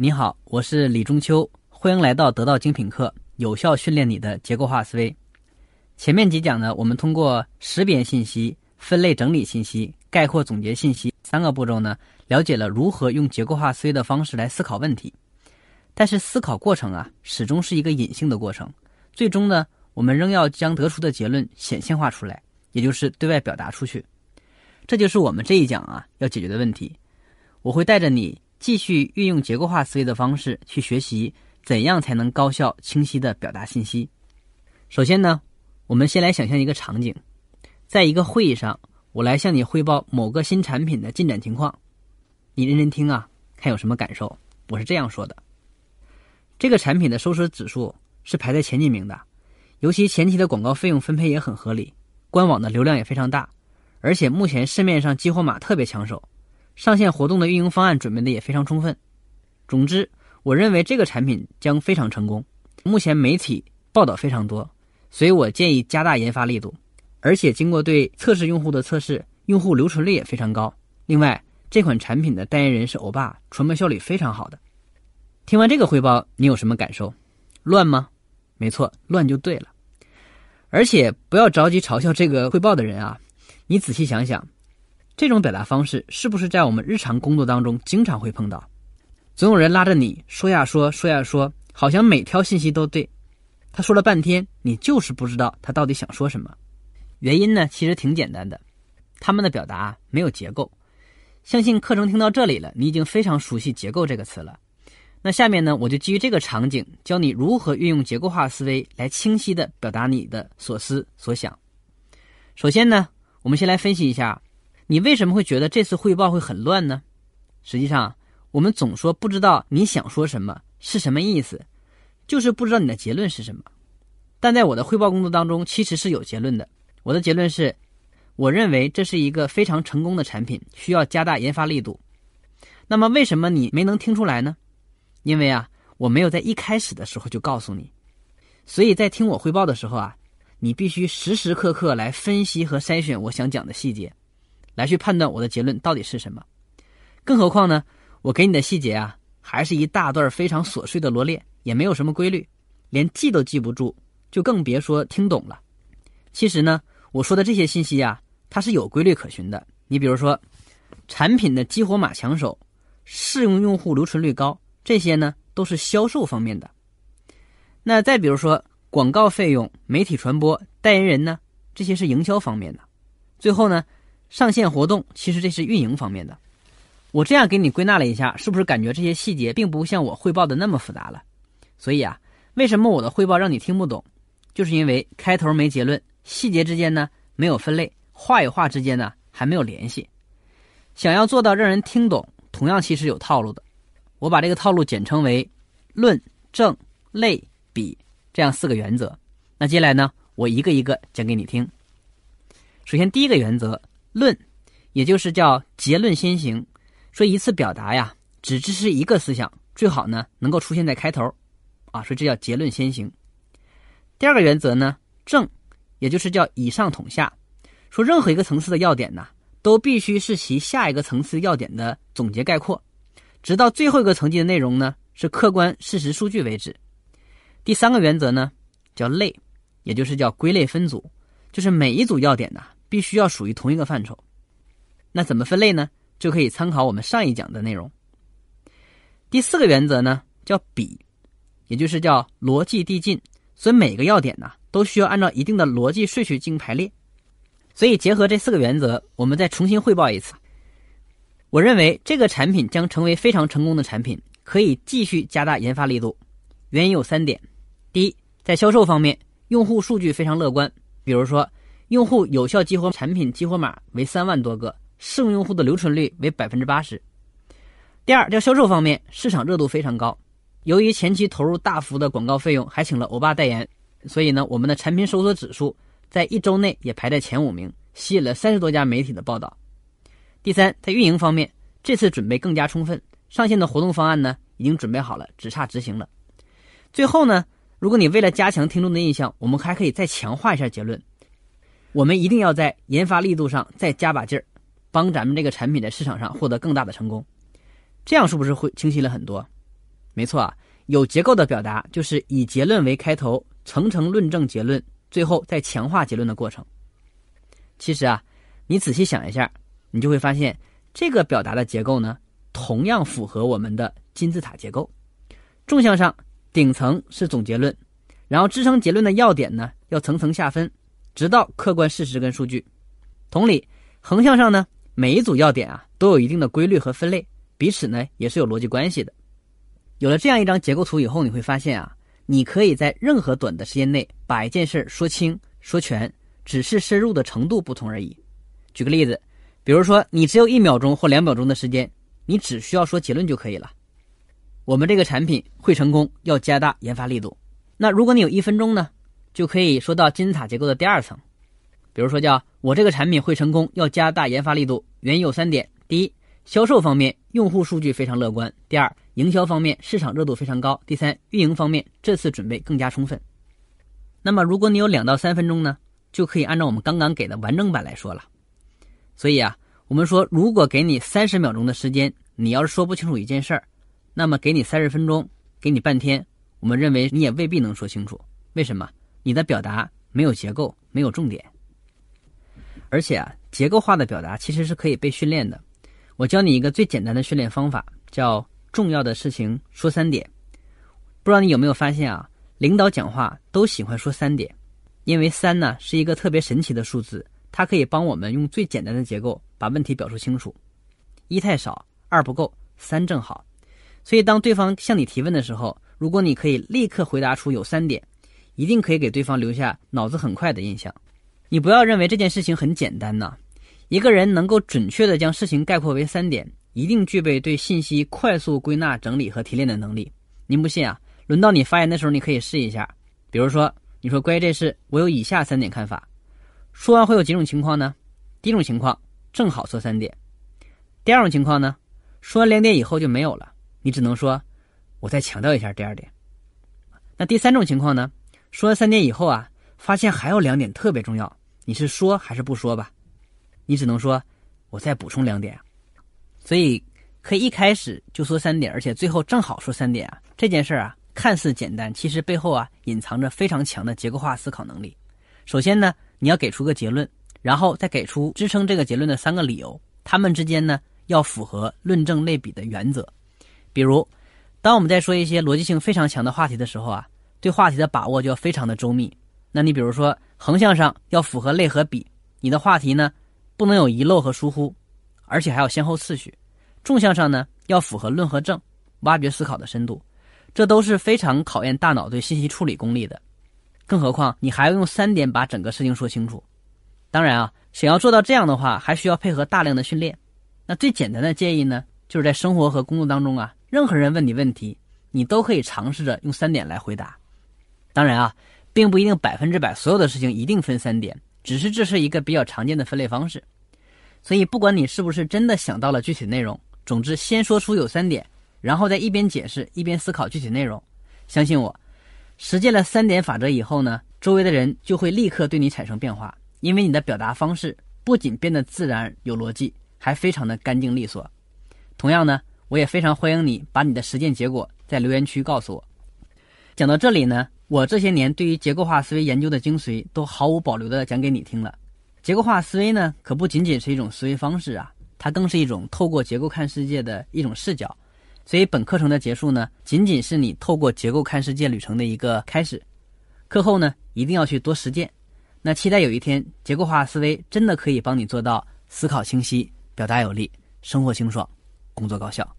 你好，我是李中秋，欢迎来到得到精品课，有效训练你的结构化思维。前面几讲呢，我们通过识别信息、分类整理信息、概括总结信息三个步骤呢，了解了如何用结构化思维的方式来思考问题。但是思考过程啊，始终是一个隐性的过程，最终呢，我们仍要将得出的结论显现化出来，也就是对外表达出去。这就是我们这一讲啊要解决的问题。我会带着你。继续运用结构化思维的方式去学习，怎样才能高效清晰的表达信息？首先呢，我们先来想象一个场景，在一个会议上，我来向你汇报某个新产品的进展情况，你认真听啊，看有什么感受？我是这样说的：这个产品的收视指数是排在前几名的，尤其前期的广告费用分配也很合理，官网的流量也非常大，而且目前市面上激活码特别抢手。上线活动的运营方案准备的也非常充分。总之，我认为这个产品将非常成功。目前媒体报道非常多，所以我建议加大研发力度。而且经过对测试用户的测试，用户留存率也非常高。另外，这款产品的代言人是欧巴，传播效率非常好的。听完这个汇报，你有什么感受？乱吗？没错，乱就对了。而且不要着急嘲笑这个汇报的人啊，你仔细想想。这种表达方式是不是在我们日常工作当中经常会碰到？总有人拉着你说呀说说呀说，好像每条信息都对。他说了半天，你就是不知道他到底想说什么。原因呢，其实挺简单的，他们的表达没有结构。相信课程听到这里了，你已经非常熟悉“结构”这个词了。那下面呢，我就基于这个场景，教你如何运用结构化思维来清晰的表达你的所思所想。首先呢，我们先来分析一下。你为什么会觉得这次汇报会很乱呢？实际上，我们总说不知道你想说什么是什么意思，就是不知道你的结论是什么。但在我的汇报工作当中，其实是有结论的。我的结论是，我认为这是一个非常成功的产品，需要加大研发力度。那么，为什么你没能听出来呢？因为啊，我没有在一开始的时候就告诉你。所以在听我汇报的时候啊，你必须时时刻刻来分析和筛选我想讲的细节。来去判断我的结论到底是什么，更何况呢？我给你的细节啊，还是一大段非常琐碎的罗列，也没有什么规律，连记都记不住，就更别说听懂了。其实呢，我说的这些信息啊，它是有规律可循的。你比如说，产品的激活码抢手，适用用户留存率高，这些呢都是销售方面的。那再比如说，广告费用、媒体传播、代言人呢，这些是营销方面的。最后呢？上线活动，其实这是运营方面的。我这样给你归纳了一下，是不是感觉这些细节并不像我汇报的那么复杂了？所以啊，为什么我的汇报让你听不懂？就是因为开头没结论，细节之间呢没有分类，话与话之间呢还没有联系。想要做到让人听懂，同样其实有套路的。我把这个套路简称为“论证类比”这样四个原则。那接下来呢，我一个一个讲给你听。首先，第一个原则。论，也就是叫结论先行。说一次表达呀，只支持一个思想，最好呢能够出现在开头，啊，所以这叫结论先行。第二个原则呢，正，也就是叫以上统下。说任何一个层次的要点呢，都必须是其下一个层次要点的总结概括，直到最后一个层级的内容呢是客观事实数据为止。第三个原则呢，叫类，也就是叫归类分组，就是每一组要点呢。必须要属于同一个范畴，那怎么分类呢？就可以参考我们上一讲的内容。第四个原则呢，叫比，也就是叫逻辑递进。所以每个要点呢，都需要按照一定的逻辑顺序进行排列。所以结合这四个原则，我们再重新汇报一次。我认为这个产品将成为非常成功的产品，可以继续加大研发力度。原因有三点：第一，在销售方面，用户数据非常乐观，比如说。用户有效激活产品激活码为三万多个，适用用户的留存率为百分之八十。第二，在销售方面，市场热度非常高。由于前期投入大幅的广告费用，还请了欧巴代言，所以呢，我们的产品搜索指数在一周内也排在前五名，吸引了三十多家媒体的报道。第三，在运营方面，这次准备更加充分，上线的活动方案呢已经准备好了，只差执行了。最后呢，如果你为了加强听众的印象，我们还可以再强化一下结论。我们一定要在研发力度上再加把劲儿，帮咱们这个产品在市场上获得更大的成功。这样是不是会清晰了很多？没错啊，有结构的表达就是以结论为开头，层层论证结论，最后再强化结论的过程。其实啊，你仔细想一下，你就会发现这个表达的结构呢，同样符合我们的金字塔结构。纵向上，顶层是总结论，然后支撑结论的要点呢，要层层下分，直到客观事实跟数据。同理，横向上呢，每一组要点啊，都有一定的规律和分类，彼此呢也是有逻辑关系的。有了这样一张结构图以后，你会发现啊，你可以在任何短的时间内把一件事说清说全，只是深入的程度不同而已。举个例子，比如说你只有一秒钟或两秒钟的时间，你只需要说结论就可以了。我们这个产品会成功，要加大研发力度。那如果你有一分钟呢，就可以说到金字塔结构的第二层，比如说叫我这个产品会成功，要加大研发力度。原因有三点：第一，销售方面用户数据非常乐观；第二，营销方面，市场热度非常高。第三，运营方面，这次准备更加充分。那么，如果你有两到三分钟呢，就可以按照我们刚刚给的完整版来说了。所以啊，我们说，如果给你三十秒钟的时间，你要是说不清楚一件事儿，那么给你三十分钟，给你半天，我们认为你也未必能说清楚。为什么？你的表达没有结构，没有重点。而且啊，结构化的表达其实是可以被训练的。我教你一个最简单的训练方法，叫。重要的事情说三点，不知道你有没有发现啊？领导讲话都喜欢说三点，因为三呢是一个特别神奇的数字，它可以帮我们用最简单的结构把问题表述清楚。一太少，二不够，三正好。所以当对方向你提问的时候，如果你可以立刻回答出有三点，一定可以给对方留下脑子很快的印象。你不要认为这件事情很简单呐，一个人能够准确的将事情概括为三点。一定具备对信息快速归纳、整理和提炼的能力。您不信啊？轮到你发言的时候，你可以试一下。比如说，你说关于这事，我有以下三点看法。说完会有几种情况呢？第一种情况，正好说三点；第二种情况呢，说完两点以后就没有了，你只能说，我再强调一下第二点。那第三种情况呢？说完三点以后啊，发现还有两点特别重要，你是说还是不说吧？你只能说，我再补充两点。所以可以一开始就说三点，而且最后正好说三点啊！这件事儿啊，看似简单，其实背后啊隐藏着非常强的结构化思考能力。首先呢，你要给出个结论，然后再给出支撑这个结论的三个理由，他们之间呢要符合论证类比的原则。比如，当我们在说一些逻辑性非常强的话题的时候啊，对话题的把握就要非常的周密。那你比如说，横向上要符合类和比，你的话题呢不能有遗漏和疏忽。而且还要先后次序，纵向上呢要符合论和证，挖掘思考的深度，这都是非常考验大脑对信息处理功力的。更何况你还要用三点把整个事情说清楚。当然啊，想要做到这样的话，还需要配合大量的训练。那最简单的建议呢，就是在生活和工作当中啊，任何人问你问题，你都可以尝试着用三点来回答。当然啊，并不一定百分之百所有的事情一定分三点，只是这是一个比较常见的分类方式。所以，不管你是不是真的想到了具体内容，总之先说出有三点，然后再一边解释一边思考具体内容。相信我，实践了三点法则以后呢，周围的人就会立刻对你产生变化，因为你的表达方式不仅变得自然有逻辑，还非常的干净利索。同样呢，我也非常欢迎你把你的实践结果在留言区告诉我。讲到这里呢，我这些年对于结构化思维研究的精髓都毫无保留的讲给你听了。结构化思维呢，可不仅仅是一种思维方式啊，它更是一种透过结构看世界的一种视角。所以本课程的结束呢，仅仅是你透过结构看世界旅程的一个开始。课后呢，一定要去多实践。那期待有一天，结构化思维真的可以帮你做到思考清晰、表达有力、生活清爽、工作高效。